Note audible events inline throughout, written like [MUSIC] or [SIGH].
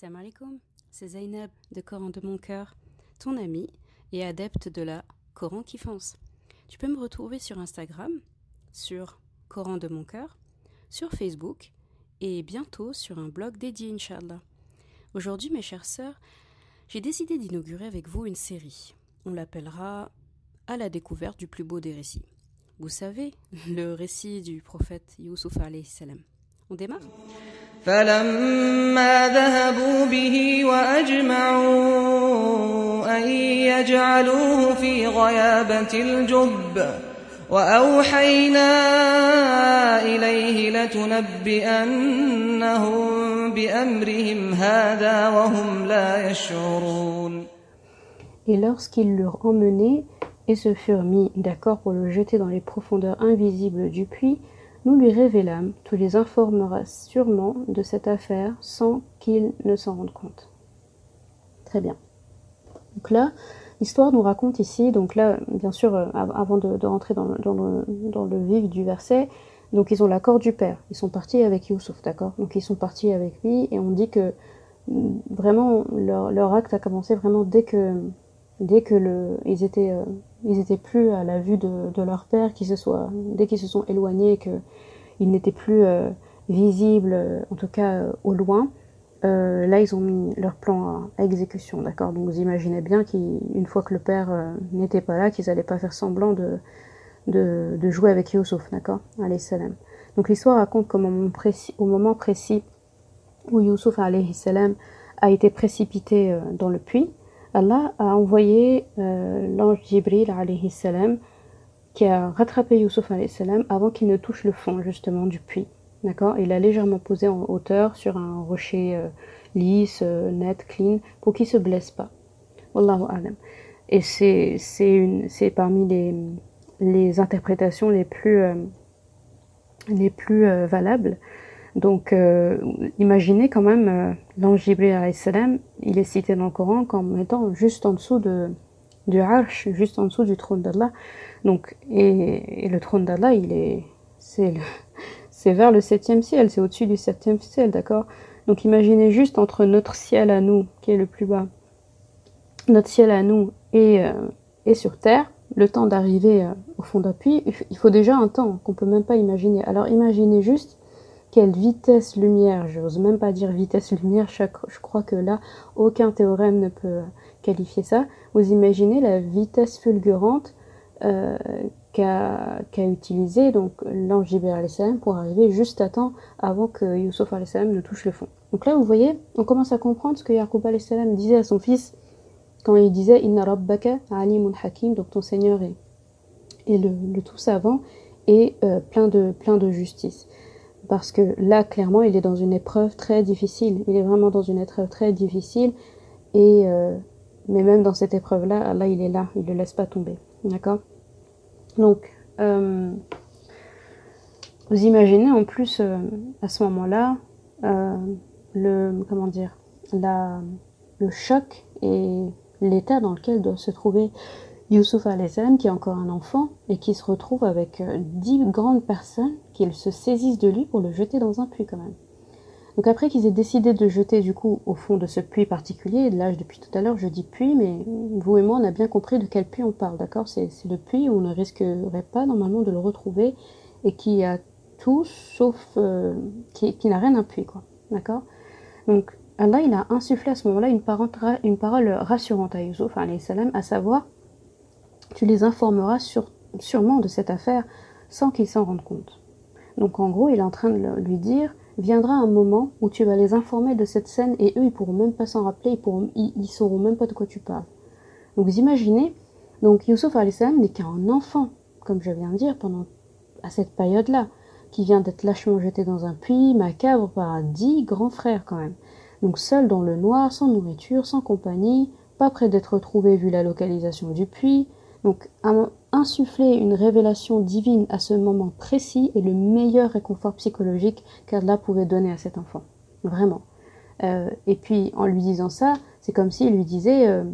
Salam alaikum, c'est Zainab de Coran de mon cœur, ton ami et adepte de la Coran qui fonce. Tu peux me retrouver sur Instagram, sur Coran de mon cœur, sur Facebook et bientôt sur un blog dédié, Inch'Allah. Aujourd'hui, mes chères sœurs, j'ai décidé d'inaugurer avec vous une série. On l'appellera À la découverte du plus beau des récits. Vous savez, le récit du prophète Youssouf salam. On démarre? فلما ذهبوا به وأجمعوا أن يجعلوه في غيابة الجب وأوحينا إليه لتنبئنهم بأمرهم هذا وهم لا يشعرون Et lorsqu'ils l'eurent emmené et se furent mis d'accord pour le jeter dans les profondeurs invisibles du puits, nous lui révélâmes, tu les informeras sûrement de cette affaire sans qu'ils ne s'en rendent compte. Très bien. Donc là, l'histoire nous raconte ici, donc là, bien sûr, euh, avant de, rentrer dans le, vif du verset, donc ils ont l'accord du père. Ils sont partis avec Youssouf, d'accord? Donc ils sont partis avec lui et on dit que mm, vraiment leur, acte a commencé vraiment dès que ils étaient, euh, ils étaient plus à la vue de, leur père, qu'ils se dès qu'ils se sont éloignés, que ils n'étaient plus euh, visibles, euh, en tout cas au loin. là, ils ont mis leur plan à, exécution, d'accord? Donc, vous imaginez bien qu'une fois que le père n'était pas là, qu'ils n'allaient pas faire semblant de, de, jouer avec Youssouf, d'accord? Salam. Donc, l'histoire raconte qu'au moment précis, au moment précis où Youssouf alayhi salam a été précipité dans le puits, Allah a envoyé euh, l'ange Jibril qui a rattrapé Youssouf alayhi salam avant qu'il ne touche le fond justement du puits. D'accord? Il a légèrement posé en hauteur sur un rocher euh, lisse, euh, net, clean, pour qu'il se blesse pas. Wallahu alam. Et c'est c'est parmi les les interprétations les plus les plus valables donc, euh, imaginez quand même, euh, l'ange Jibril il est cité dans le Coran comme étant juste en dessous de, du Arsh, juste en dessous du trône d'Allah. Donc, et, le trône d'Allah, il est, c'est, [LAUGHS] c'est vers le septième ciel, c'est au-dessus du septième ciel, d'accord? Donc, imaginez juste entre notre ciel à nous, qui est le plus bas, notre ciel à nous et, euh, et sur terre, le temps d'arriver euh, au fond d'appui, il faut déjà un temps qu'on peut même pas imaginer. Alors, imaginez juste quelle vitesse lumière, je n'ose même pas dire vitesse lumière, je crois que là, aucun théorème ne peut qualifier ça. Vous imaginez la vitesse fulgurante euh, qu'a qu utilisé donc l'ange Jibril pour arriver juste à temps avant que Youssouf ne touche le fond. Donc là, vous voyez, on commence à comprendre ce que Yaqub disait à son fils quand il disait Inna rabbaka alimun hakim, donc ton Seigneur est, le, tout savant et euh, plein de justice parce que là, clairement, il est dans une épreuve très difficile. Il est vraiment dans une épreuve très difficile. Et euh, mais même dans cette épreuve-là, là, il est là, il ne le laisse pas tomber. D'accord? Donc, euh, vous imaginez en plus euh, à ce moment-là le comment dire la, le choc et l'état dans lequel doit se trouver Youssouf qui est encore un enfant et qui se retrouve avec euh, dix grandes personnes qui se saisissent de lui pour le jeter dans un puits quand même. Donc après qu'ils aient décidé de jeter du coup au fond de ce puits particulier, et là depuis tout à l'heure je dis puits, mais vous et moi on a bien compris de quel puits on parle, d'accord? C'est le puits où on ne risquerait pas normalement de le retrouver et qui a tout sauf euh, qui, n'a rien d'un puits quoi, d'accord? Donc Allah il a insufflé à ce moment-là une, une, parole rassurante à Youssouf salam, à savoir tu les informeras sûrement de cette affaire sans qu'ils s'en rendent compte. Donc en gros, il est en train de lui dire, viendra un moment où tu vas les informer de cette scène et eux, ils pourront même pas s'en rappeler, ils, pourront, ils, sauront même pas de quoi tu parles. Donc vous imaginez, donc Youssouf salam n'est qu'un enfant, comme je viens de dire, pendant à cette période-là, qui vient d'être lâchement jeté dans un puits macabre par dix grands frères quand même. Donc seul dans le noir, sans nourriture, sans compagnie, pas près d'être retrouvé vu la localisation du puits, donc, insuffler une révélation divine à ce moment précis est le meilleur réconfort psychologique qu'Allah pouvait donner à cet enfant. Vraiment. Euh, et puis, en lui disant ça, c'est comme s'il lui disait, euh,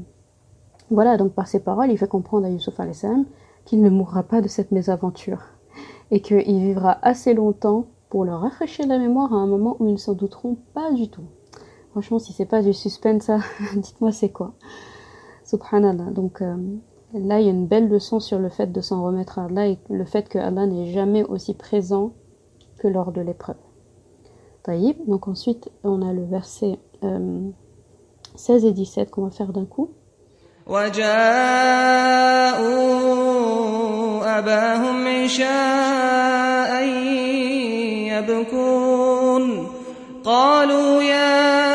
voilà, donc par ses paroles, il fait comprendre à Yusuf salam qu'il ne mourra pas de cette mésaventure et qu'il vivra assez longtemps pour leur rafraîchir la mémoire à un moment où ils ne s'en douteront pas du tout. Franchement, si c'est pas du suspense, ça, [LAUGHS] dites-moi c'est quoi. Subhanallah. Donc euh, là, il y a une belle leçon sur le fait de s'en remettre à Allah et le fait que Allah n'est jamais aussi présent que lors de l'épreuve. Taïb. Donc ensuite, on a le verset 16 et 17 qu'on va faire d'un coup. وجاءوا أباهم عشاء يبكون قالوا يا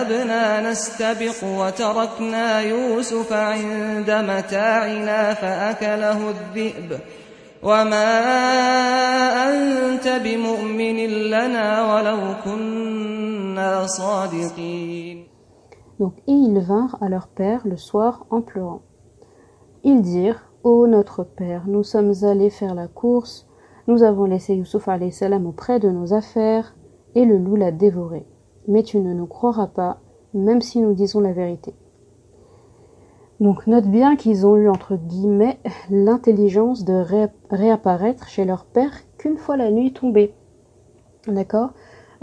ذهبنا نستبق وتركنا يوسف عند متاعنا فأكله الذئب وما أنت بمؤمن لنا ولو كنا صادقين Donc, et ils vinrent à leur père le soir en pleurant. Ils dirent, Ô notre père, nous sommes allés faire la course, nous avons laissé Youssouf salam auprès de nos affaires, et le loup l'a dévoré. Mais tu ne nous croiras pas, même si nous disons la vérité. Donc note bien qu'ils ont eu entre guillemets [LAUGHS] l'intelligence de réapparaître chez leur père qu'une fois la nuit tombée. D'accord?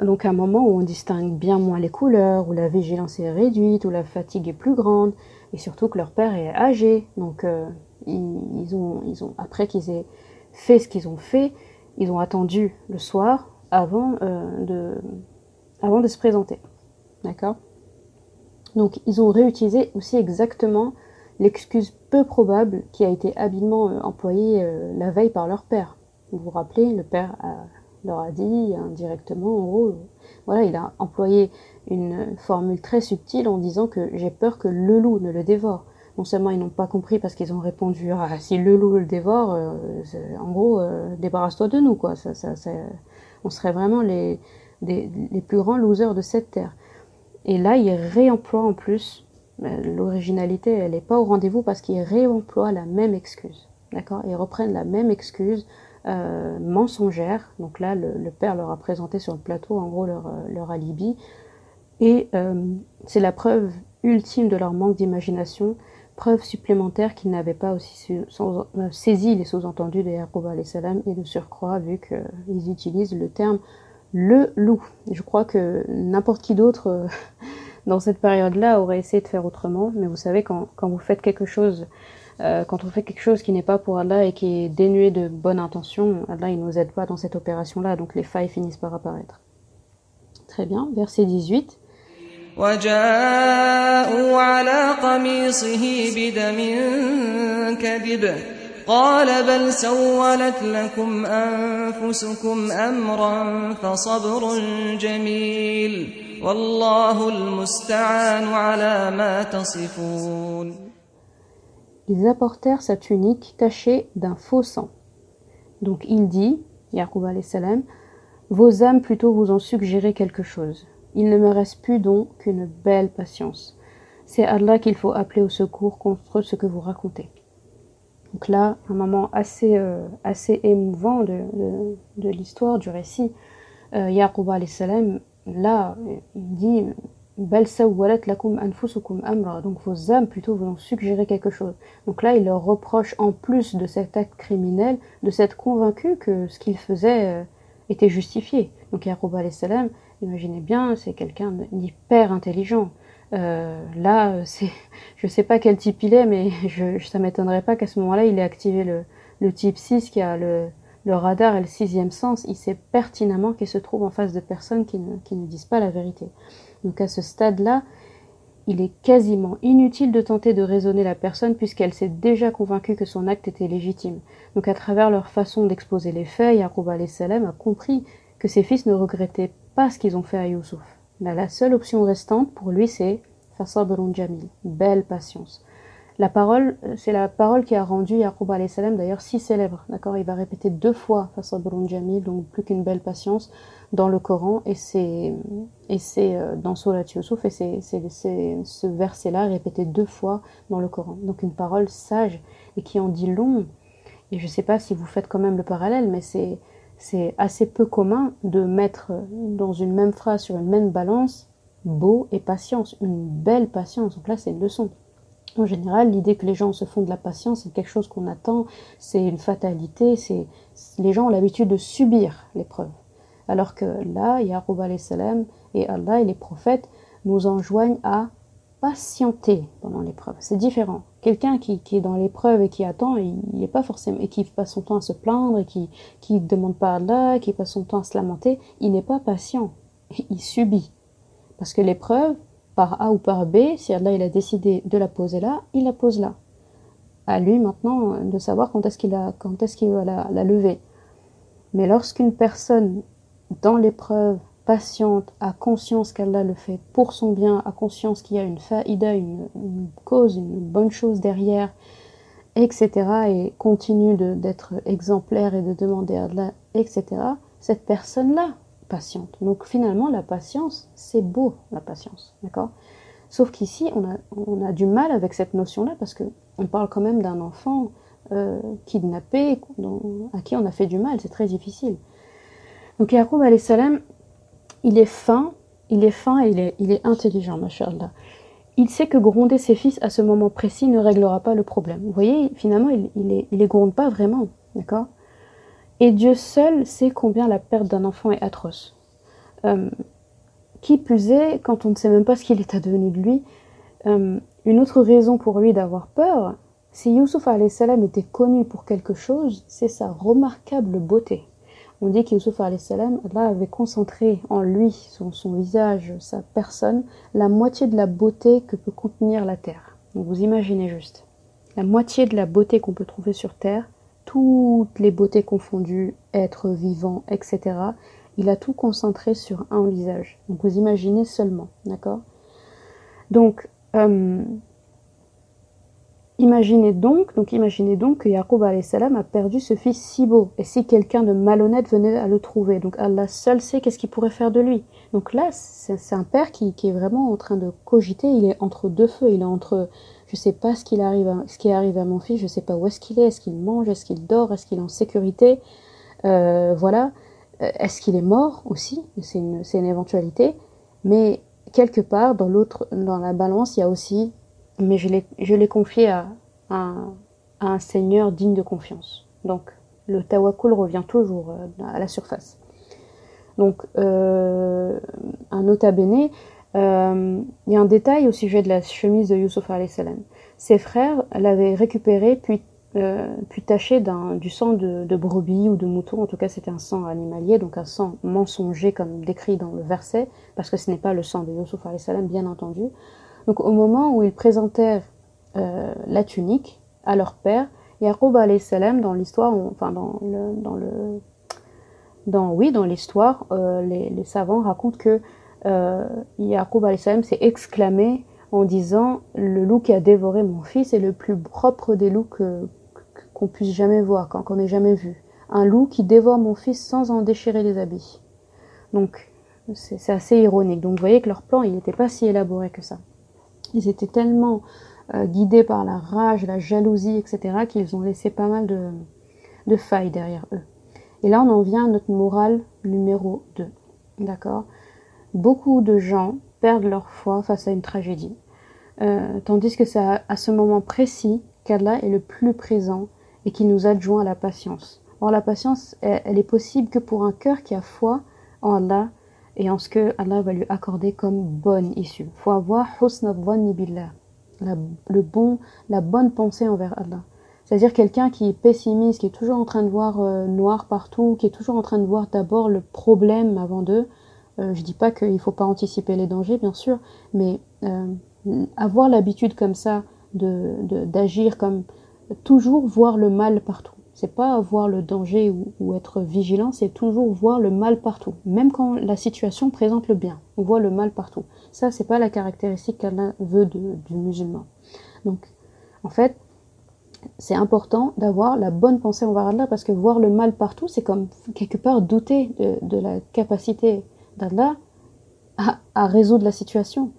Donc à un moment où on distingue bien moins les couleurs, où la vigilance est réduite, où la fatigue est plus grande, et surtout que leur père est âgé. Donc euh, ils, ont, après qu'ils aient fait ce qu'ils ont fait, ils ont attendu le soir avant, euh, de, avant de se présenter. D'accord? Donc ils ont réutilisé aussi exactement l'excuse peu probable qui a été habilement euh, employée euh, la veille par leur père. Vous vous rappelez, le père leur a dit indirectement, en gros, voilà, il a employé une formule très subtile en disant que j'ai peur que le loup ne le dévore. Non seulement ils n'ont pas compris parce qu'ils ont répondu ah, si le loup le dévore, euh, en gros, débarrasse-toi de nous, quoi. On serait vraiment les, les plus grands losers de cette terre. Et là, il réemploie en plus l'originalité, elle n'est pas au rendez-vous parce qu'ils réemploient la même excuse. D'accord? Ils reprennent la même excuse euh, mensongère. Donc là, le, père leur a présenté sur le plateau, en gros, leur, euh, leur alibi. Et euh, c'est la preuve ultime de leur manque d'imagination, preuve supplémentaire qu'ils n'avaient pas aussi saisi les sous-entendus de Yaqub salam et de surcroît, vu qu'ils utilisent le terme le loup. Je crois que n'importe qui d'autre [LAUGHS] dans cette période-là, aurait essayé de faire autrement. Mais vous savez, quand, quand vous faites quelque chose, euh, quand on fait quelque chose qui n'est pas pour Allah et qui est dénué de bonne intention, Allah il nous aide pas dans cette opération-là, donc les failles finissent par apparaître. Très bien, verset 18. قال بل سولت لكم أنفسكم أمرا فصبر جميل والله المستعان على ما تصفون Ils apportèrent sa tunique tachée d'un faux sang. Donc il dit, Yaqub salam, vos âmes plutôt vous ont suggéré quelque chose. Il ne me reste plus donc qu'une belle patience. C'est Allah qu'il faut appeler au secours contre ce que vous racontez. Donc là, un moment assez, euh, émouvant de, l'histoire, du récit. Euh, Yaqub là, il dit amra. Donc vos âmes plutôt vont suggérer quelque chose. Donc là, il leur reproche en plus de cet acte criminel, de s'être convaincu que ce qu'ils faisaient euh, était justifié. Donc Yaqub salam, imaginez bien, c'est quelqu'un d'hyper intelligent. Euh, là, c'est, je sais pas quel type il est, mais [LAUGHS] je, ça m'étonnerait pas qu'à ce moment-là, il ait activé le, le type 6 qui a le, le radar et le sixième sens. Il sait pertinemment qu'il se trouve en face de personnes qui ne, qui ne disent pas la vérité. Donc à ce stade-là, il est quasiment inutile de tenter de raisonner la personne puisqu'elle s'est déjà convaincue que son acte était légitime. Donc à travers leur façon d'exposer les faits, Yaqub salam a compris que ses fils ne regrettaient pas ce qu'ils ont fait à Youssouf la seule option restante pour lui, c'est Fasabrun Jamil, belle patience. La parole, c'est la parole qui a rendu Yaqub salam d'ailleurs si célèbre. D'accord? Il va répéter deux fois Fasabrun Jamil, donc plus qu'une belle patience, dans le Coran, et c'est, et c'est euh, dans Surat Yusuf, et c'est, ce verset-là répété deux fois dans le Coran. Donc une parole sage et qui en dit long. Et je ne sais pas si vous faites quand même le parallèle, mais c'est, c'est assez peu commun de mettre dans une même phrase, sur une même balance, beau et patience, une belle patience. Donc là, c'est une leçon. En général, l'idée que les gens se font de la patience, c'est quelque chose qu'on attend, c'est une fatalité, c'est les gens ont l'habitude de subir l'épreuve. Alors que là, Yaqub salam et Allah et les prophètes nous enjoignent à patienter pendant l'épreuve. C'est différent. Quelqu'un qui, est dans l'épreuve et qui attend, il n'est pas forcément et qui passe son temps à se plaindre et qui qui demande pas Allah, qui passe son temps à se lamenter, il n'est pas patient. [LAUGHS] Il subit. Parce que l'épreuve, par A ou par B, si Allah il a décidé de la poser là, il la pose là. À lui maintenant de savoir quand est-ce qu'il qu'il va la lever. Mais lorsqu'une personne dans l'épreuve patiente, a conscience qu'Allah le fait pour son bien, a conscience qu'il y a une faïda, une, cause, une bonne chose derrière, etc., et continue d'être exemplaire et de demander à Allah, etc., cette personne-là, patiente. Donc finalement, la patience, c'est beau, la patience, d'accord? Sauf qu'ici, on a, on du mal avec cette notion-là, parce qu'on parle quand même d'un enfant euh, kidnappé, à qui on a fait du mal, c'est très difficile. Donc Yaqub salam, il est fin, il est fin et il est, il est intelligent, machallah. Il sait que gronder ses fils à ce moment précis ne réglera pas le problème. Vous voyez, finalement, il, il, les gronde pas vraiment, d'accord? Et Dieu seul sait combien la perte d'un enfant est atroce. Euh, qui plus est, quand on ne sait même pas ce qu'il est advenu de lui, euh, une autre raison pour lui d'avoir peur, si Youssouf salam était connu pour quelque chose, c'est sa remarquable beauté. On dit qu'Youssouf salam, Allah avait concentré en lui, son, visage, sa personne, la moitié de la beauté que peut contenir la terre. Donc vous imaginez juste. La moitié de la beauté qu'on peut trouver sur terre, toutes les beautés confondues, être vivant, etc. Il a tout concentré sur un visage. Donc vous imaginez seulement, d'accord? Donc, euh, Imaginez donc, donc imaginez donc que Yaqub salam a perdu ce fils si beau. Et si quelqu'un de malhonnête venait à le trouver, donc Allah seul sait qu'est-ce qu'il pourrait faire de lui. Donc là, c'est un père qui, est vraiment en train de cogiter. Il est entre deux feux. Il est entre, je sais pas ce qu'il arrive, ce qui arrive à mon fils. Je sais pas où est-ce qu'il est. Est-ce qu'il mange? Est-ce qu'il dort? Est-ce qu'il est en sécurité? Euh, Voilà. Euh, est-ce qu'il est mort aussi? C'est une, une éventualité. Mais quelque part, dans l'autre, dans la balance, il y a aussi mais je l'ai confié à, un seigneur digne de confiance. Donc le tawakul revient toujours euh, à la surface. Donc euh, un nota bene, euh, il y a un détail au sujet de la chemise de Yusuf salam. Ses frères l'avaient récupérée puis puis taché du sang de, de, brebis ou de mouton, en tout cas c'était un sang animalier, donc un sang mensonger comme décrit dans le verset, parce que ce n'est pas le sang de Yusuf salam bien entendu. Donc au moment où ils présentèrent euh, la tunique à leur père, Yaqub salam dans l'histoire, enfin dans le, oui dans l'histoire, euh, les, savants racontent que euh, Yaqub salam s'est exclamé en disant le loup qui a dévoré mon fils est le plus propre des loups qu'on puisse jamais voir, qu'on ait jamais vu. Un loup qui dévore mon fils sans en déchirer les habits. Donc c'est assez ironique. Donc vous voyez que leur plan il n'était pas si élaboré que ça. Ils étaient tellement euh, guidés par la rage, la jalousie, etc., qu'ils ont laissé pas mal de, failles derrière eux. Et là, on en vient à notre morale numéro 2. D'accord? Beaucoup de gens perdent leur foi face à une tragédie. Euh, tandis que c'est à, ce moment précis qu'Allah est le plus présent et qui nous adjoint à la patience. Or, la patience, elle, elle est possible que pour un cœur qui a foi en Allah et en ce que Allah va lui accorder comme bonne issue. Faut avoir billah, la, le bon, la bonne pensée envers Allah. C'est-à-dire quelqu'un qui est pessimiste, qui est toujours en train de voir euh, noir partout, qui est toujours en train de voir d'abord le problème avant d'eux. Euh, je dis pas qu'il ne faut pas anticiper les dangers, bien sûr, mais euh, avoir l'habitude comme ça de d'agir comme toujours voir le mal partout. C'est pas voir le danger ou, être vigilant, c'est toujours voir le mal partout. Même quand la situation présente le bien, on voit le mal partout. Ça, c'est pas la caractéristique qu'Allah veut du musulman. Donc, en fait, c'est important d'avoir la bonne pensée envers Allah parce que voir le mal partout, c'est comme quelque part douter de, la capacité d'Allah à résoudre la situation.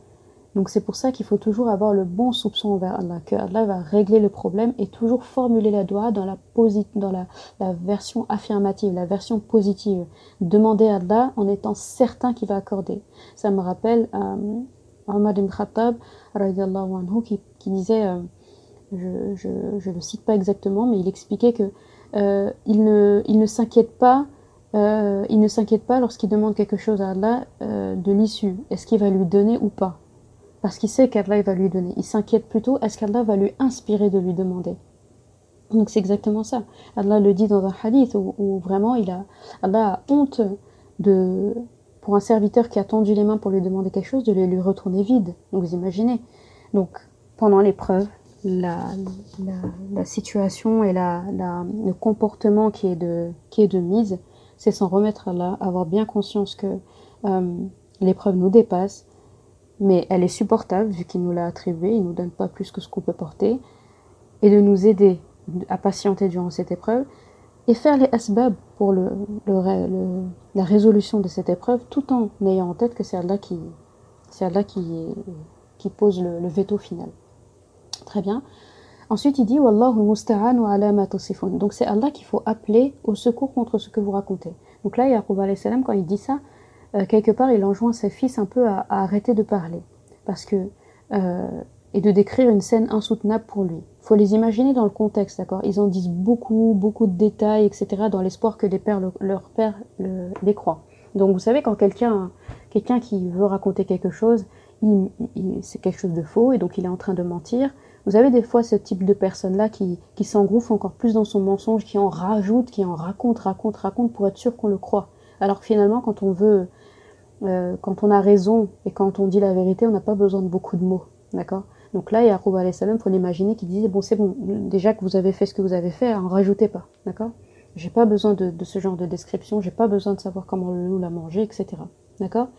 Donc c'est pour ça qu'il faut toujours avoir le bon soupçon envers Allah, que Allah va régler le problème et toujours formuler la doigt dans la, dans la, version affirmative, la version positive. Demander à Allah en étant certain qu'il va accorder. Ça me rappelle euh, Omar ibn Khattab anhu, qui, qui disait, euh, je, je, je le cite pas exactement, mais il expliquait que euh, il ne, s'inquiète pas euh, il ne s'inquiète pas lorsqu'il demande quelque chose à Allah de l'issue. Est-ce qu'il va lui donner ou pas? Parce qu'il sait qu'Allah va lui donner. Il s'inquiète plutôt, est-ce qu'Allah va lui inspirer de lui demander? Donc c'est exactement ça. Allah le dit dans un hadith où, vraiment il a, Allah a honte de, pour un serviteur qui a tendu les mains pour lui demander quelque chose, de les lui retourner vide. Donc vous imaginez. Donc pendant l'épreuve, la, situation et le comportement qui est de, mise, c'est s'en remettre à là, avoir bien conscience que euh, l'épreuve nous dépasse, mais elle est supportable vu qu'il nous l'a attribuée, il ne nous donne pas plus que ce qu'on peut porter, et de nous aider à patienter durant cette épreuve, et faire les asbab pour le, la résolution de cette épreuve, tout en ayant en tête que c'est Allah qui, c'est qui, qui pose le, veto final. Très bien. Ensuite, il dit Wallahu musta'an wa ala ma Donc, c'est Allah qu'il faut appeler au secours contre ce que vous racontez. Donc là, Yaqub salam, quand il dit ça, euh, quelque part, il enjoint ses fils un peu à, arrêter de parler. Parce que. Euh, et de décrire une scène insoutenable pour lui. Il faut les imaginer dans le contexte, d'accord? Ils en disent beaucoup, beaucoup de détails, etc., dans l'espoir que leur père les croient. Donc, vous savez, quand quelqu'un quelqu'un qui veut raconter quelque chose, c'est quelque chose de faux, et donc il est en train de mentir, vous avez des fois ce type de personne-là qui, qui s'engouffre encore plus dans son mensonge, qui en rajoute, qui en raconte, raconte, raconte pour être sûr qu'on le croit. Alors finalement, quand on veut, euh, quand on a raison et quand on dit la vérité, on n'a pas besoin de beaucoup de mots. D'accord? Donc là, Yaqub alayhi salam, faut l'imaginer qui disait, bon c'est bon, déjà que vous avez fait ce que vous avez fait, en rajoutez pas. D'accord? J'ai pas besoin de, de, ce genre de description, j'ai pas besoin de savoir comment le loup l'a mangé, etc. D'accord?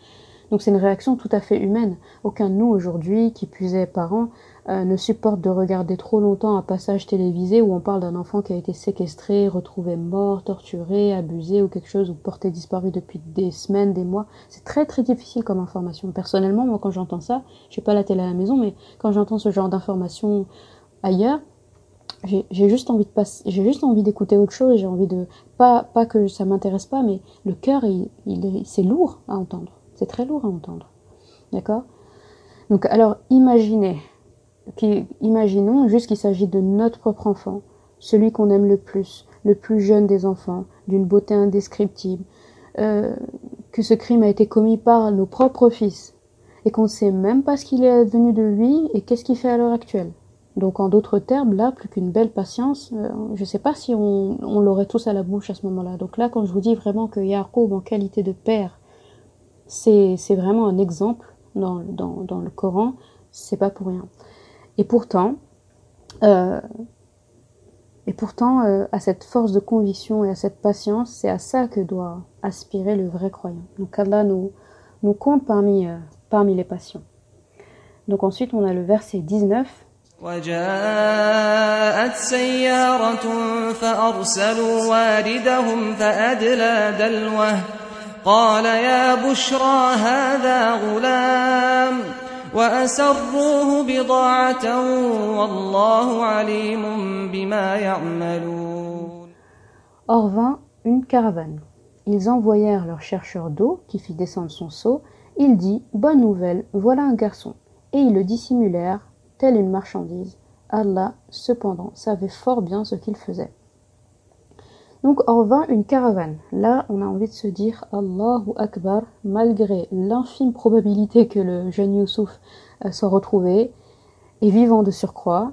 Donc c'est une réaction tout à fait humaine. Aucun de nous aujourd'hui, qui puisait parents, euh, ne supporte de regarder trop longtemps un passage télévisé où on parle d'un enfant qui a été séquestré, retrouvé mort, torturé, abusé ou quelque chose ou porté disparu depuis des semaines, des mois. C'est très très difficile comme information. Personnellement, moi quand j'entends ça, je pas la télé à la maison, mais quand j'entends ce genre d'informations ailleurs, j'ai juste envie de passer, j'ai juste envie d'écouter autre chose. J'ai envie de pas pas que ça m'intéresse pas, mais le cœur, il, il c'est lourd à entendre. C'est très lourd à entendre, d'accord? Donc alors imaginez imaginons juste qu'il s'agit de notre propre enfant, celui qu'on aime le plus, le plus jeune des enfants, d'une beauté indescriptible, euh, que ce crime a été commis par nos propres fils, et qu'on ne sait même pas ce qu'il est advenu de lui et qu'est-ce qu'il fait à l'heure actuelle. Donc en d'autres termes, là, plus qu'une belle patience, euh, je ne sais pas si on, l'aurait tous à la bouche à ce moment-là. Donc là, quand je vous dis vraiment que Yaakov, en qualité de père, c'est vraiment un exemple dans, dans, le Coran, c'est pas pour rien. Et pourtant, euh, et pourtant euh, à cette force de conviction et à cette patience, c'est à ça que doit aspirer le vrai croyant. Donc Allah nous, nous compte parmi, euh, parmi les patients. Donc ensuite, on a le verset 19. وجاءت سيارة فأرسلوا واردهم فأدلى دلوه قال يا بشرى هذا غلام وأسروه بضاعة والله عليم بما يعملون Or vint une caravane. Ils envoyèrent leur chercheur d'eau qui fit descendre son seau. Il dit Bonne nouvelle, voilà un garçon. Et ils le dissimulèrent, telle une marchandise. Allah, cependant, savait fort bien ce qu'il faisait. Donc en vint une caravane. Là, on a envie de se dire Allahu Akbar, malgré l'infime probabilité que le jeune Youssouf euh, soit retrouvé et vivant de surcroît,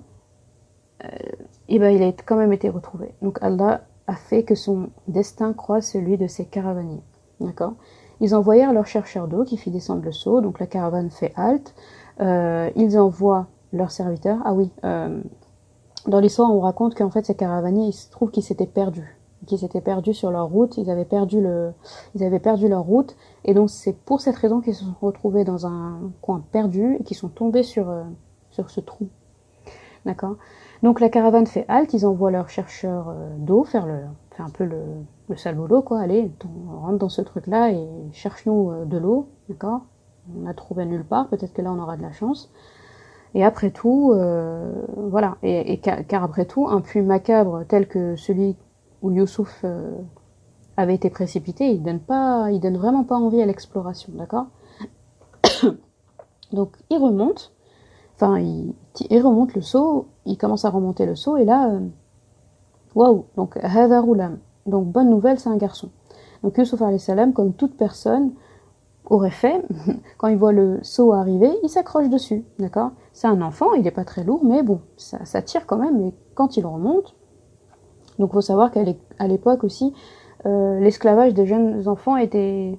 et euh, eh ben il a quand même été retrouvé. Donc Allah a fait que son destin croise celui de ses caravaniers. D'accord? Ils envoyèrent leur chercheur d'eau qui fit descendre le seau. Donc la caravane fait halte. Euh, ils envoient leur serviteur. Ah oui, dans l'histoire, on raconte qu'en fait, ces caravaniers, il se trouve qu'ils s'étaient perdus qui s'étaient perdus sur leur route, ils avaient perdu, le, ils avaient perdu leur route, et donc c'est pour cette raison qu'ils se sont retrouvés dans un coin perdu et qu'ils sont tombés sur, euh, sur ce trou. D'accord? Donc la caravane fait halte, ils envoient leurs chercheurs euh, d'eau faire, le, faire un peu le, le sale boulot, quoi. Allez, on rentre dans ce truc-là et cherche-nous euh, de l'eau, d'accord? On a trouvé nulle part, peut-être que là on aura de la chance. Et après tout, voilà, et, et, car après tout, un puits macabre tel que celui où Youssouf euh, avait été précipité, il donne pas, il donne vraiment pas envie à l'exploration, d'accord [COUGHS] Donc il remonte, enfin il, remonte le saut, il commence à remonter le saut et là, euh, waouh, donc donc bonne nouvelle, c'est un garçon. Donc Yusuf salam, comme toute personne aurait fait, [LAUGHS] quand il voit le seau arriver, il s'accroche dessus, d'accord? C'est un enfant, il n'est pas très lourd, mais bon, ça, ça tire quand même, et quand il remonte, donc il faut savoir qu'à l'époque aussi, euh, l'esclavage des jeunes enfants était,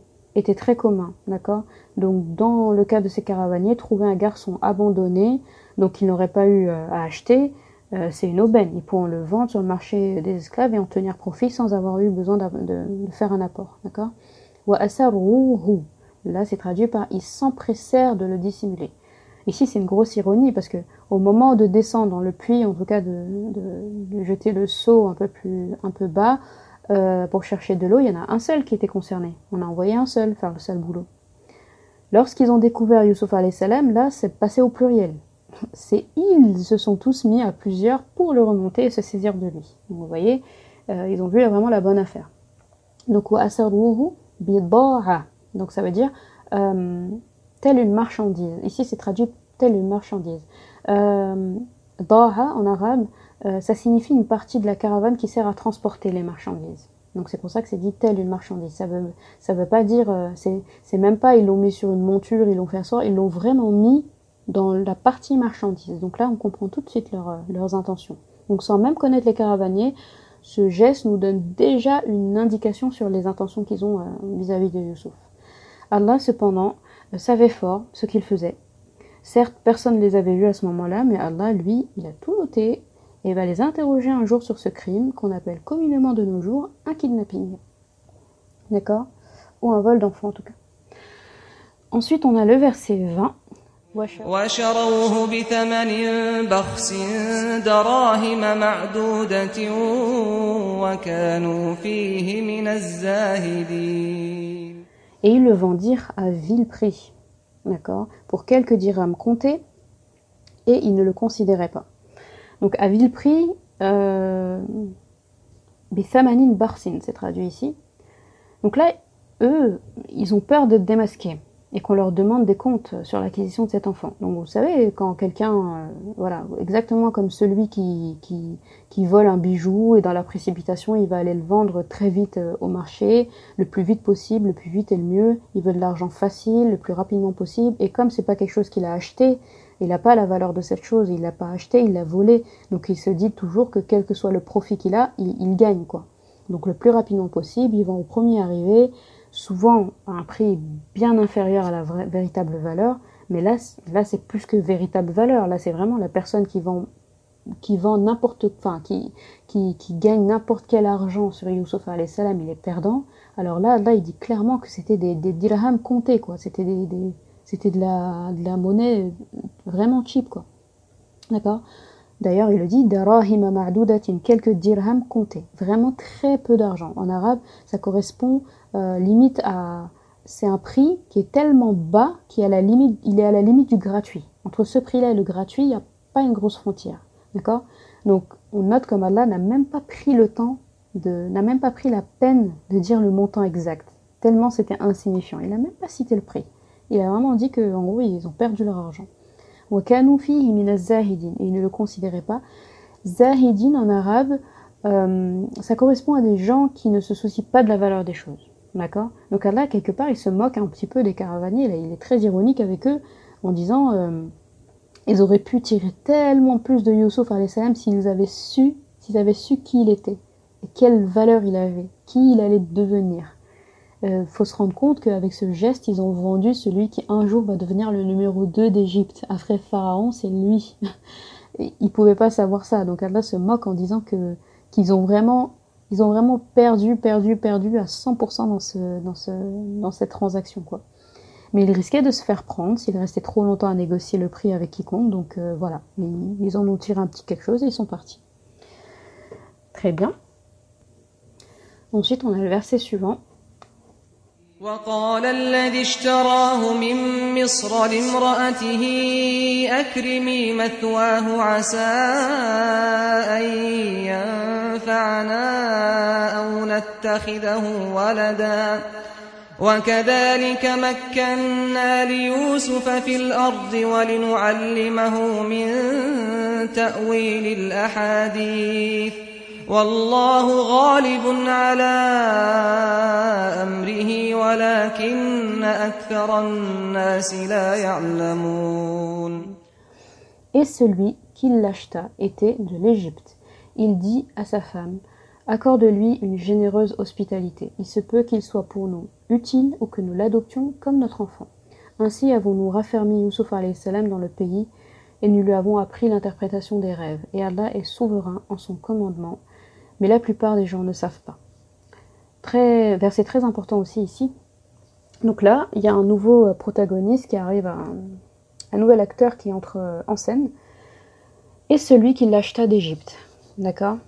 très commun, d'accord? Donc dans le cas de ces caravaniers, trouver un garçon abandonné, donc qu'il n'aurait pas eu euh, à acheter, euh, c'est une aubaine. Ils pourront le vendre sur le marché des esclaves et en tenir profit sans avoir eu besoin de, de faire un apport, d'accord? Là, c'est traduit par ils s'empressèrent de le dissimuler. Ici, c'est une grosse ironie parce que au moment de descendre dans le puits, en tout cas de, jeter le seau un peu plus, un peu bas euh, pour chercher de l'eau, il y en a un seul qui était concerné. On a envoyé un seul faire le sale boulot. Lorsqu'ils ont découvert Youssouf salam, là, c'est passé au pluriel. [LAUGHS] C'est ils se sont tous mis à plusieurs pour le remonter et se saisir de lui. Donc, vous voyez, euh, ils ont vu vraiment la bonne affaire. Donc, donc ça veut dire euh, telle une marchandise. Ici, c'est traduit telle une marchandise. Euh, en arabe, euh, ça signifie une partie de la caravane qui sert à transporter les marchandises. Donc c'est pour ça que c'est dit telle une marchandise. Ça veut, ça veut pas dire, euh, c'est même pas ils l'ont mis sur une monture, ils l'ont fait asseoir, ils l'ont vraiment mis dans la partie marchandise. Donc là, on comprend tout de suite leur, leurs intentions. Donc sans même connaître les caravaniers, ce geste nous donne déjà une indication sur les intentions qu'ils ont vis-à-vis -vis de Youssouf. Allah cependant savait fort ce qu'il faisait. Certes, personne ne les avait vus à ce moment-là, mais Allah, lui, il a tout noté et va les interroger un jour sur ce crime qu'on appelle communément de nos jours un kidnapping. D'accord? Ou un vol d'enfant en tout cas. Ensuite, on a le verset 20. Et ils le vendirent à vil prix, d'accord, pour quelques dirhams comptés, et ils ne le considéraient pas. Donc à vil prix, euh, Bithamanin Barsin, c'est traduit ici. Donc là, eux, ils ont peur d'être démasqués et qu'on leur demande des comptes sur l'acquisition de cet enfant. Donc vous savez, quand quelqu'un, euh, voilà, exactement comme celui qui, qui, qui, vole un bijou et dans la précipitation, il va aller le vendre très vite euh, au marché, le plus vite possible, le plus vite et le mieux. Il veut de l'argent facile, le plus rapidement possible. Et comme c'est pas quelque chose qu'il a acheté, il n'a pas la valeur de cette chose, il l'a pas acheté, il l'a volé. Donc il se dit toujours que quel que soit le profit qu'il a, il, il gagne quoi. Donc le plus rapidement possible, il va au premier arrivé souvent à un prix bien inférieur à la véritable valeur, mais là, là c'est plus que véritable valeur, là c'est vraiment la personne qui vend qui vend n'importe enfin qui, qui, qui gagne n'importe quel argent sur Youssouf salam, il est perdant. Alors là, là, il dit clairement que c'était des, des dirhams comptés, quoi. C'était des c'était de la, de la monnaie vraiment cheap, quoi. D'accord? D'ailleurs, il le dit, darahima ma'dudatin, quelques dirhams comptés. Vraiment très peu d'argent. En arabe, ça correspond euh, limite à c'est un prix qui est tellement bas qu'il est à la limite, du gratuit. Entre ce prix-là et le gratuit, il n'y a pas une grosse frontière. D'accord? Donc, on note comme Allah n'a même pas pris le temps n'a même pas pris la peine de dire le montant exact. Tellement c'était insignifiant. Il n'a même pas cité le prix. Il a vraiment dit qu'en gros, ils ont perdu leur argent. Et ils ne le considéraient pas. Zahidin en arabe, euh, ça correspond à des gens qui ne se soucient pas de la valeur des choses. D'accord? Donc Allah, quelque part, il se moque un petit peu des caravaniers. Là, il est très ironique avec eux en disant euh, ils auraient pu tirer tellement plus de Youssouf salam s'ils avaient su, s'ils avaient su qui il était et quelle valeur il avait, qui il allait devenir. Euh, faut se rendre compte qu'avec ce geste, ils ont vendu celui qui un jour va devenir le numéro 2 d'Égypte. Après Pharaon, c'est lui. [LAUGHS] ils pouvaient pas savoir ça. Donc Allah se moque en disant que qu'ils ont vraiment ils ont vraiment perdu, perdu, perdu à 100% dans, ce, dans, ce, dans cette transaction. quoi. Mais ils risquaient de se faire prendre s'ils restaient trop longtemps à négocier le prix avec quiconque. Donc euh, voilà, ils, en ont tiré un petit quelque chose et ils sont partis. Très bien. Ensuite, on a le verset suivant. وقال الذي اشتراه من مصر لامرأته أكرمي مثواه عسى أن ينفعنا أو نتخذه ولدا. وكذلك مكنا ليوسف في الأرض ولنعلمه من تأويل الأحاديث. والله غالب على أمره ولكن أكثر الناس لا يعلمون Et celui qui l'acheta était de l'Égypte. Il dit à sa femme Accorde-lui une généreuse hospitalité. Il se peut qu'il soit pour nous utile ou que nous l'adoptions comme notre enfant. Ainsi avons-nous raffermi Youssouf salam dans le pays et nous lui avons appris l'interprétation des rêves. Et Allah est souverain en son commandement, mais la plupart des gens ne savent pas. Très, verset très important aussi ici. Donc là, il y a un nouveau euh, protagoniste qui arrive, un, nouvel acteur qui entre euh, en scène, et celui qui l'acheta d'Égypte. D'accord?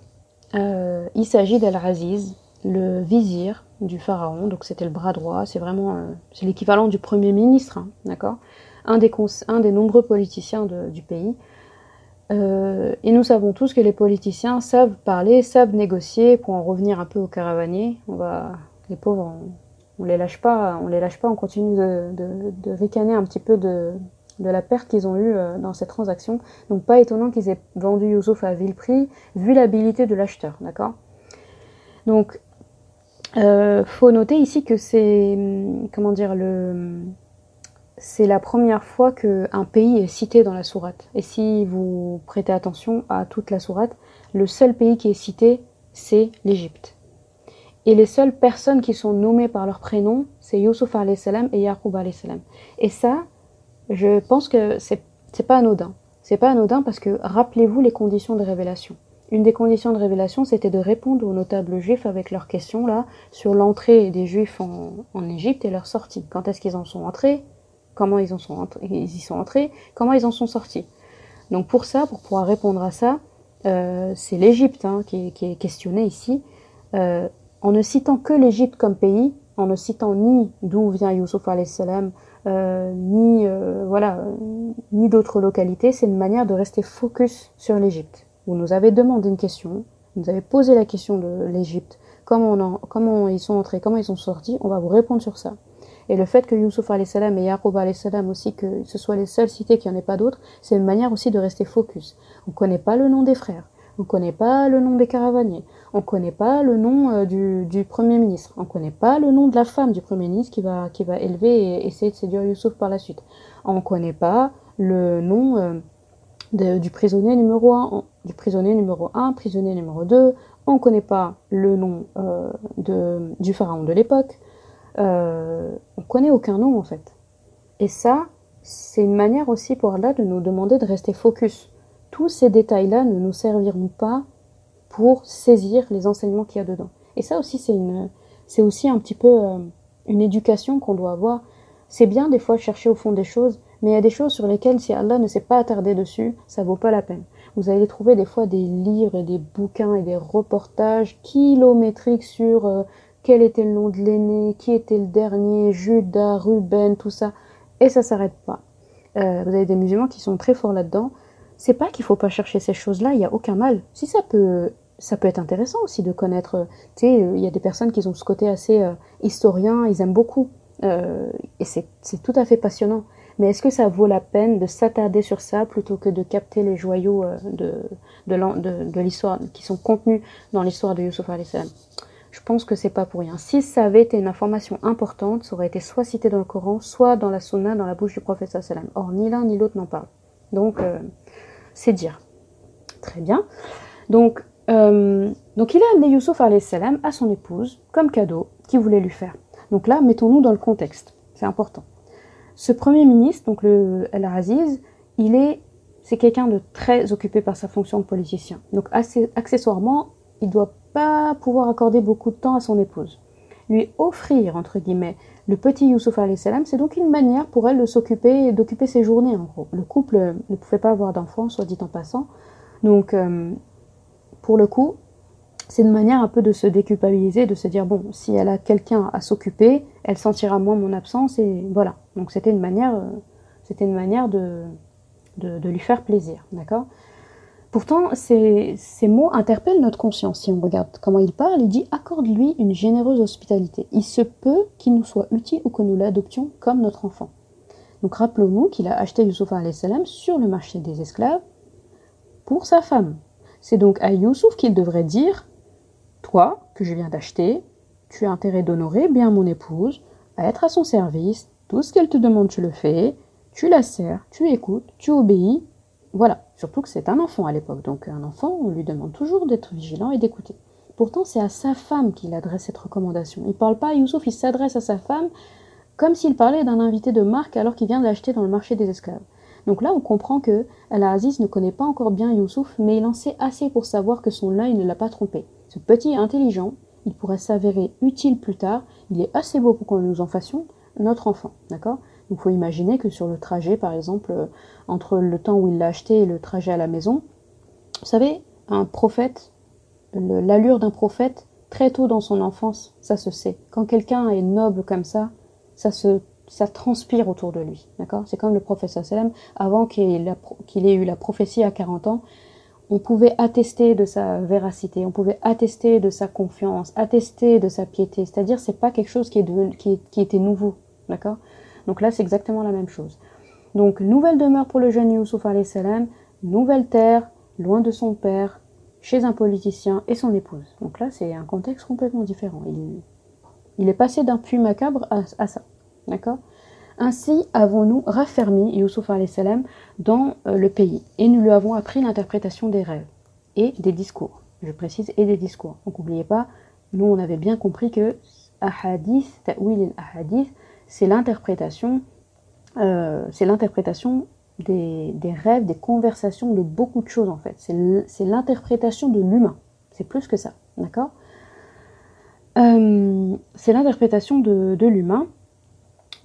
Euh, Il s'agit d'Al-Aziz, le vizir du pharaon, donc c'était le bras droit, c'est vraiment l'équivalent du premier ministre, hein, d'accord? Un des, nombreux politiciens du pays. Euh, et nous savons tous que les politiciens savent parler, savent négocier. Pour en revenir un peu aux caravaniers, on va, les pauvres, on, on les lâche pas, on les lâche pas, on continue de, ricaner un petit peu de, la perte qu'ils ont eue euh, dans cette transaction. Donc pas étonnant qu'ils aient vendu Youssouf à vil prix, vu l'habilité de l'acheteur, d'accord? Donc euh, faut noter ici que c'est comment dire le c'est la première fois qu'un pays est cité dans la sourate. Et si vous prêtez attention à toute la sourate, le seul pays qui est cité, c'est l'Égypte. Et les seules personnes qui sont nommées par leur prénom, c'est Yusuf salam et Yaqub salam. Et ça, je pense que c'est c'est pas anodin. C'est pas anodin parce que rappelez-vous les conditions de révélation. Une des conditions de révélation, c'était de répondre aux notables juifs avec leurs questions là sur l'entrée des juifs en, en Égypte et leur sortie. Quand est-ce qu'ils en sont entrés? Comment ils, en sont ils y sont entrés Comment ils en sont sortis Donc pour ça, pour pouvoir répondre à ça, euh, c'est l'Égypte hein, qui, est questionnée ici. Euh, en ne citant que l'Égypte comme pays, en ne citant ni d'où vient Youssouf salam, euh, ni euh, voilà, ni d'autres localités, c'est une manière de rester focus sur l'Égypte. Vous nous avez demandé une question, vous nous avez posé la question de l'Égypte, comment ils sont entrés, comment ils sont sortis, on va vous répondre sur ça. Et le fait que Youssouf salam et Yaqub salam aussi, que ce soit les seuls cités, qu'il n'y en ait pas d'autres, c'est une manière aussi de rester focus. On ne connaît pas le nom des frères, on ne connaît pas le nom des caravaniers, on ne connaît pas le nom euh, du, Premier ministre, on ne connaît pas le nom de la femme du Premier ministre qui va, qui va élever et essayer de séduire Youssouf par la suite. On ne connaît pas le nom euh, du prisonnier numéro 1, du prisonnier numéro 1, prisonnier numéro 2, on ne connaît pas le nom euh, de, du pharaon de l'époque, euh, on connaît aucun nom en fait. Et ça, c'est une manière aussi pour Allah de nous demander de rester focus. Tous ces détails-là ne nous serviront pas pour saisir les enseignements qu'il y a dedans. Et ça aussi, c'est une, c'est aussi un petit peu euh, une éducation qu'on doit avoir. C'est bien des fois chercher au fond des choses, mais il y a des choses sur lesquelles si Allah ne s'est pas attardé dessus, ça vaut pas la peine. Vous allez trouver des fois des livres et des bouquins et des reportages kilométriques sur euh, quel était le nom de l'aîné, qui était le dernier, Judas, Ruben, tout ça, et ça s'arrête pas. Euh, vous avez des musulmans qui sont très forts là-dedans. C'est pas qu'il faut pas chercher ces choses-là, il y a aucun mal. Si ça peut, ça peut être intéressant aussi de connaître. Tu sais, il y a des personnes qui ont ce côté assez euh, historien, ils aiment beaucoup, euh, et c'est tout à fait passionnant. Mais est-ce que ça vaut la peine de s'attarder sur ça plutôt que de capter les joyaux euh, de, l'histoire qui sont contenus dans l'histoire de Yusuf salam? Pense que c'est pas pour rien. Si ça avait été une information importante, ça aurait été soit cité dans le Coran, soit dans la Sunna, dans la bouche du prophète sallam. Or, ni l'un ni l'autre n'en parle. Donc, euh, c'est dire. Très bien. Donc, euh, donc il a amené Youssouf salam à son épouse comme cadeau qu'il voulait lui faire. Donc là, mettons-nous dans le contexte. C'est important. Ce premier ministre, donc le Al-Aziz, il est, c'est quelqu'un de très occupé par sa fonction de politicien. Donc accessoirement, il doit pas pouvoir accorder beaucoup de temps à son épouse. Lui offrir, entre guillemets, le petit Youssouf salam, c'est donc une manière pour elle de s'occuper, d'occuper ses journées, en gros. Le couple ne pouvait pas avoir d'enfants, soit dit en passant. Donc, euh, pour le coup, c'est une manière un peu de se déculpabiliser, de se dire, bon, si elle a quelqu'un à s'occuper, elle sentira moins mon absence, et voilà. Donc, c'était une manière, euh, c'était une manière de, de, de lui faire plaisir, d'accord? Pourtant, ces, mots interpellent notre conscience. Si on regarde comment il parle, il dit accorde-lui une généreuse hospitalité. Il se peut qu'il nous soit utile ou que nous l'adoptions comme notre enfant. Donc rappelons-nous qu'il a acheté Youssouf sur le marché des esclaves pour sa femme. C'est donc à Youssouf qu'il devrait dire toi, que je viens d'acheter, tu as intérêt d'honorer bien mon épouse, à être à son service, tout ce qu'elle te demande, tu le fais, tu la sers, tu écoutes, tu obéis. Voilà, surtout que c'est un enfant à l'époque, donc un enfant, on lui demande toujours d'être vigilant et d'écouter. Pourtant, c'est à sa femme qu'il adresse cette recommandation. Il ne parle pas à Youssouf, il s'adresse à sa femme comme s'il parlait d'un invité de marque alors qu'il vient de l'acheter dans le marché des esclaves. Donc là, on comprend que Al-Aziz ne connaît pas encore bien Youssouf, mais il en sait assez pour savoir que son œil ne l'a pas trompé. Ce petit intelligent, il pourrait s'avérer utile plus tard, il est assez beau pour que nous en fassions notre enfant, d'accord? Il faut imaginer que sur le trajet, par exemple, euh, entre le temps où il l'a acheté et le trajet à la maison, vous savez, un prophète, l'allure d'un prophète, très tôt dans son enfance, ça se sait. Quand quelqu'un est noble comme ça, ça se ça transpire autour de lui. D'accord? C'est comme le professeur Salem, avant qu'il ait eu la prophétie à 40 ans, on pouvait attester de sa véracité, on pouvait attester de sa confiance, attester de sa piété. C'est-à-dire, c'est pas quelque chose qui, qui, était nouveau. D'accord? Donc là, c'est exactement la même chose. Donc, nouvelle demeure pour le jeune Youssouf salam, nouvelle terre, loin de son père, chez un politicien et son épouse. Donc là, c'est un contexte complètement différent. Il, il est passé d'un puits macabre à ça. D'accord? Ainsi avons-nous raffermi Youssouf salam dans euh, le pays et nous lui avons appris l'interprétation des rêves et des discours. Je précise, et des discours. Donc n'oubliez pas, nous on avait bien compris que ahadith, ta'wil ahadith, c'est l'interprétation, euh, c'est l'interprétation des, rêves, des conversations, de beaucoup de choses en fait. C'est l'interprétation de l'humain. C'est plus que ça, d'accord? Euh, C'est l'interprétation de, l'humain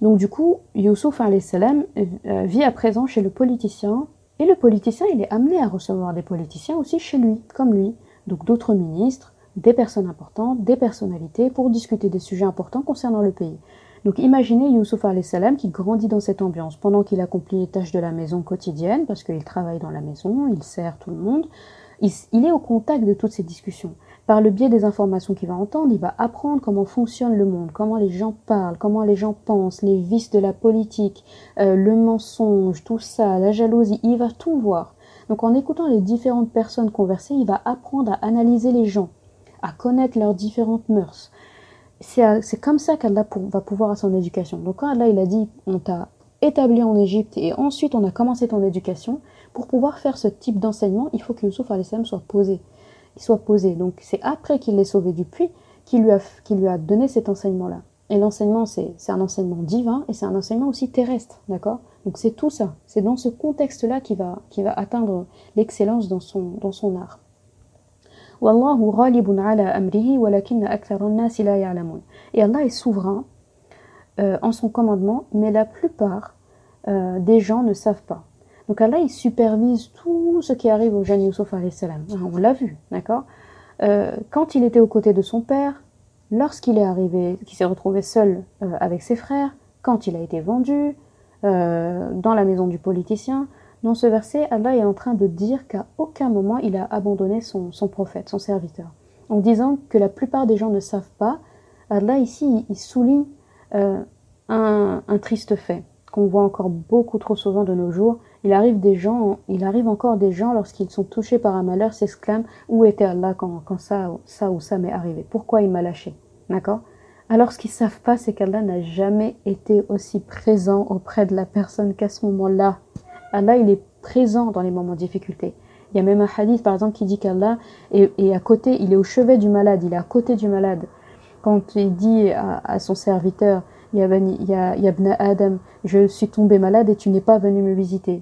donc du coup, Youssouf salam euh, vit à présent chez le politicien, et le politicien, il est amené à recevoir des politiciens aussi chez lui, comme lui. Donc d'autres ministres, des personnes importantes, des personnalités, pour discuter des sujets importants concernant le pays. Donc imaginez Youssouf salam qui grandit dans cette ambiance pendant qu'il accomplit les tâches de la maison quotidienne, parce qu'il travaille dans la maison, il sert tout le monde. il est au contact de toutes ces discussions par le biais des informations qu'il va entendre, il va apprendre comment fonctionne le monde, comment les gens parlent, comment les gens pensent, les vices de la politique, euh, le mensonge, tout ça, la jalousie, il va tout voir. Donc en écoutant les différentes personnes converser, il va apprendre à analyser les gens, à connaître leurs différentes mœurs. C'est comme ça qu'Allah va pouvoir à son éducation. Donc quand Allah il a dit on t'a établi en Égypte et ensuite on a commencé ton éducation, pour pouvoir faire ce type d'enseignement, il faut que Youssouf soit posé soit posé. Donc c'est après qu'il l'ait sauvé du puits qu'il lui, a, lui a donné cet enseignement-là. Et l'enseignement, c'est un enseignement divin et c'est un enseignement aussi terrestre, d'accord? Donc c'est tout ça. C'est dans ce contexte-là qu'il va, va atteindre l'excellence dans son, dans son art. Et Allah est souverain euh, en son commandement, mais la plupart euh, des gens ne savent pas. Donc Allah, il supervise tout ce qui arrive au jeune Youssouf salam. On l'a vu, d'accord? Euh, Quand il était aux côtés de son père, lorsqu'il est arrivé, qu'il s'est retrouvé seul avec ses frères, quand il a été vendu, dans la maison du politicien, dans ce verset, Allah est en train de dire qu'à aucun moment il a abandonné son, prophète, son serviteur. En disant que la plupart des gens ne savent pas, Allah ici, il, souligne un, un triste fait qu'on voit encore beaucoup trop souvent de nos jours, il arrive des gens, il arrive encore des gens lorsqu'ils sont touchés par un malheur s'exclament où était Allah quand, ça, ça ou ça m'est arrivé? Pourquoi il m'a lâché? D'accord? Alors ce qu'ils savent pas, c'est qu'Allah n'a jamais été aussi présent auprès de la personne qu'à ce moment-là. Allah, il est présent dans les moments de difficulté. Il y a même un hadith, par exemple, qui dit qu'Allah est, à côté, il est au chevet du malade, il est à côté du malade. Quand il dit à, son serviteur, Yabna Adam, je suis tombé malade et tu n'es pas venu me visiter.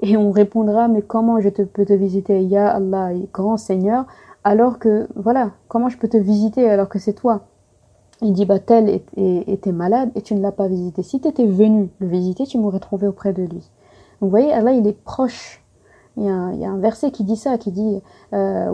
Et on répondra, mais comment je te, peux te visiter, Ya Allah, grand Seigneur, alors que, voilà, comment je peux te visiter alors que c'est toi? Il dit, bah, tel était malade et tu ne l'as pas visité. Si tu étais venu le visiter, tu m'aurais trouvé auprès de lui. Vous voyez, Allah, il est proche il y, a un, verset qui dit ça, qui dit euh,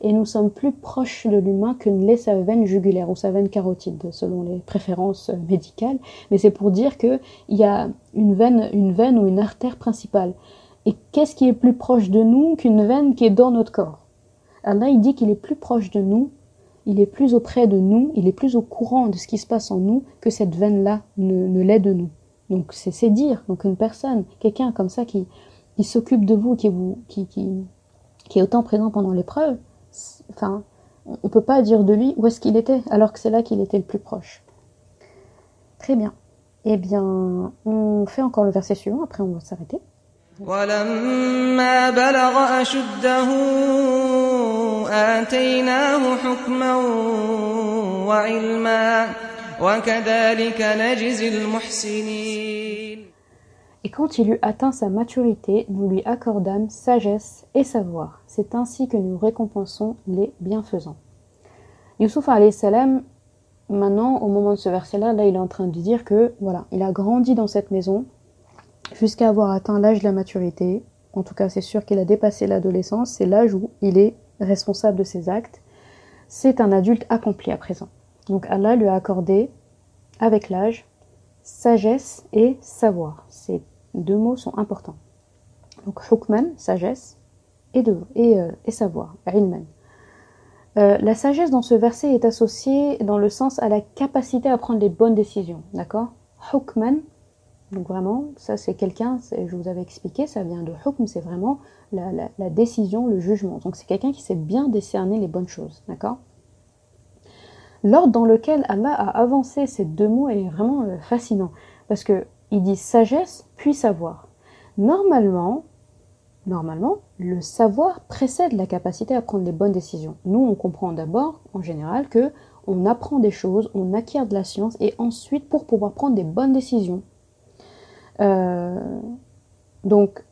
Et nous sommes plus proches de l'humain que ne l'est sa veine jugulaire ou sa veine carotide, selon les préférences médicales. Mais c'est pour dire qu'il y a une veine, une veine ou une artère principale. Et qu'est-ce qui est plus proche de nous qu'une veine qui est dans notre corps? Allah, il dit qu'il est plus proche de nous il est plus auprès de nous, il est plus au courant de ce qui se passe en nous que cette veine-là ne, l'est de nous. Donc c'est dire, donc une personne, quelqu'un comme ça qui, s'occupe de vous, qui, vous qui, qui est autant présent pendant l'épreuve, enfin, on ne peut pas dire de lui où est-ce qu'il était, alors que c'est là qu'il était le plus proche. Très bien. Eh bien, on fait encore le verset suivant, après on va s'arrêter. Et quand il eut atteint sa maturité, nous lui accordâmes sagesse et savoir. C'est ainsi que nous récompensons les bienfaisants. Youssouf salam, maintenant, au moment de ce verset-là, là, il est en train de dire que, voilà, il a grandi dans cette maison jusqu'à avoir atteint l'âge de la maturité. En tout cas, c'est sûr qu'il a dépassé l'adolescence. C'est l'âge où il est responsable de ses actes. C'est un adulte accompli à présent. Donc Allah lui a accordé, avec l'âge, sagesse et savoir. C'est deux mots sont importants. Donc, hukman, sagesse, et, de, et, euh, et savoir, ilman. Euh, la sagesse dans ce verset est associée dans le sens à la capacité à prendre les bonnes décisions, d'accord? Hukman, donc vraiment, ça c'est quelqu'un, je vous avais expliqué, ça vient de hukm, c'est vraiment la, décision, le jugement. Donc c'est quelqu'un qui sait bien décerner les bonnes choses, d'accord? L'ordre dans lequel Allah a avancé ces deux mots est vraiment euh, fascinant, parce que il dit sagesse puis savoir. Normalement, normalement, le savoir précède la capacité à prendre les bonnes décisions. Nous, on comprend d'abord, en général, que on apprend des choses, on acquiert de la science, et ensuite, pour pouvoir prendre des bonnes décisions. Euh, donc,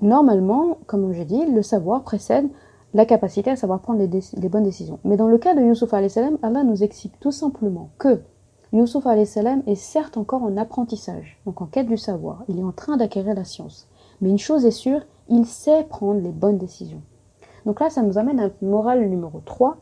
normalement, comme j'ai dit, le savoir précède la capacité à savoir prendre les, bonnes décisions. Mais dans le cas de Yusuf salam, Allah nous explique tout simplement que Yusuf salam est certes encore en apprentissage, donc en quête du savoir, il est en train d'acquérir la science. Mais une chose est sûre, il sait prendre les bonnes décisions. Donc là, ça nous amène à morale numéro 3.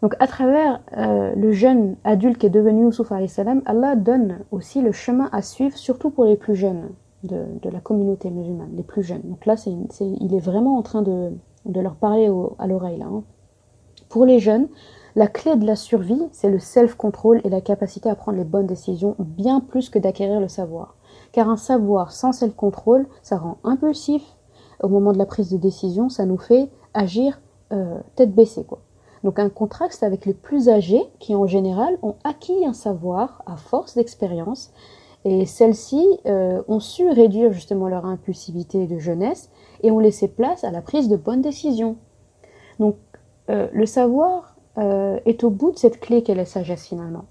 Donc à travers euh, le jeune adulte qui est devenu Yusuf salam, Allah donne aussi le chemin à suivre, surtout pour les plus jeunes de, la communauté musulmane, les plus jeunes. Donc là, il est vraiment en train de, leur parler à l'oreille. Hein. Pour les jeunes, la clé de la survie, c'est le self-control et la capacité à prendre les bonnes décisions, bien plus que d'acquérir le savoir. Car un savoir sans self-control, ça rend impulsif. Au moment de la prise de décision, ça nous fait agir euh, tête baissée. Donc un contraste avec les plus âgés qui en général ont acquis un savoir à force d'expérience et celles-ci euh, ont su réduire justement leur impulsivité de jeunesse et ont laissé place à la prise de bonnes décisions. Donc euh, le savoir euh, est au bout de cette clé qu'est la sagesse finalement.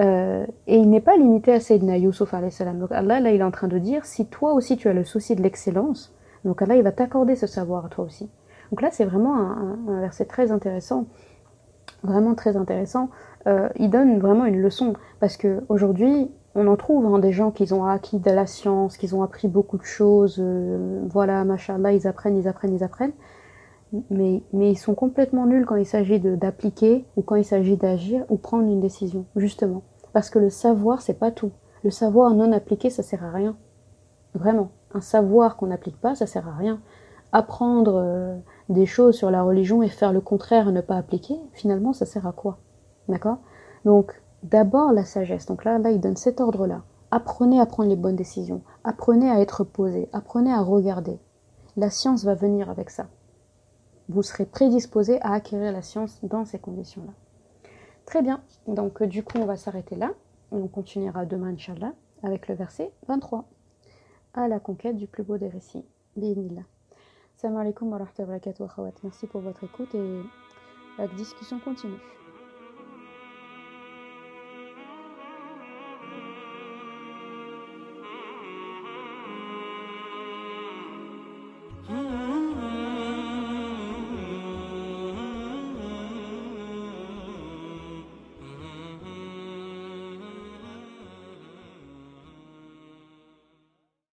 Et il n'est pas limité à Sayyidina Yusuf salam. Donc Allah, là, il est en train de dire, si toi aussi tu as le souci de l'excellence, donc Allah, il va t'accorder ce savoir à toi aussi. Donc là, c'est vraiment un, un, verset très intéressant, vraiment très intéressant. Il donne vraiment une leçon, parce que aujourd'hui, on en trouve hein, des gens qui ont acquis de la science, qui ont appris beaucoup de choses, euh, voilà, machallah, ils apprennent, ils apprennent, ils apprennent mais, mais ils sont complètement nuls quand il s'agit d'appliquer ou quand il s'agit d'agir ou prendre une décision, justement. Parce que le savoir, c'est pas tout. Le savoir non appliqué, ça sert à rien. Vraiment. Un savoir qu'on n'applique pas, ça sert à rien. Apprendre euh, des choses sur la religion et faire le contraire et ne pas appliquer, finalement, ça sert à quoi? D'accord? Donc, d'abord la sagesse. Donc là, là, il donne cet ordre-là. Apprenez à prendre les bonnes décisions. Apprenez à être posé. Apprenez à regarder. La science va venir avec ça vous serez prédisposé à acquérir la science dans ces conditions-là. Très bien, donc euh, du coup on va s'arrêter là et on continuera demain, Inch'Allah, avec le verset 23, à la conquête du plus beau des récits. Bismillah. Salam alaikum wa rahmatullahi wa Merci pour votre écoute et la discussion continue.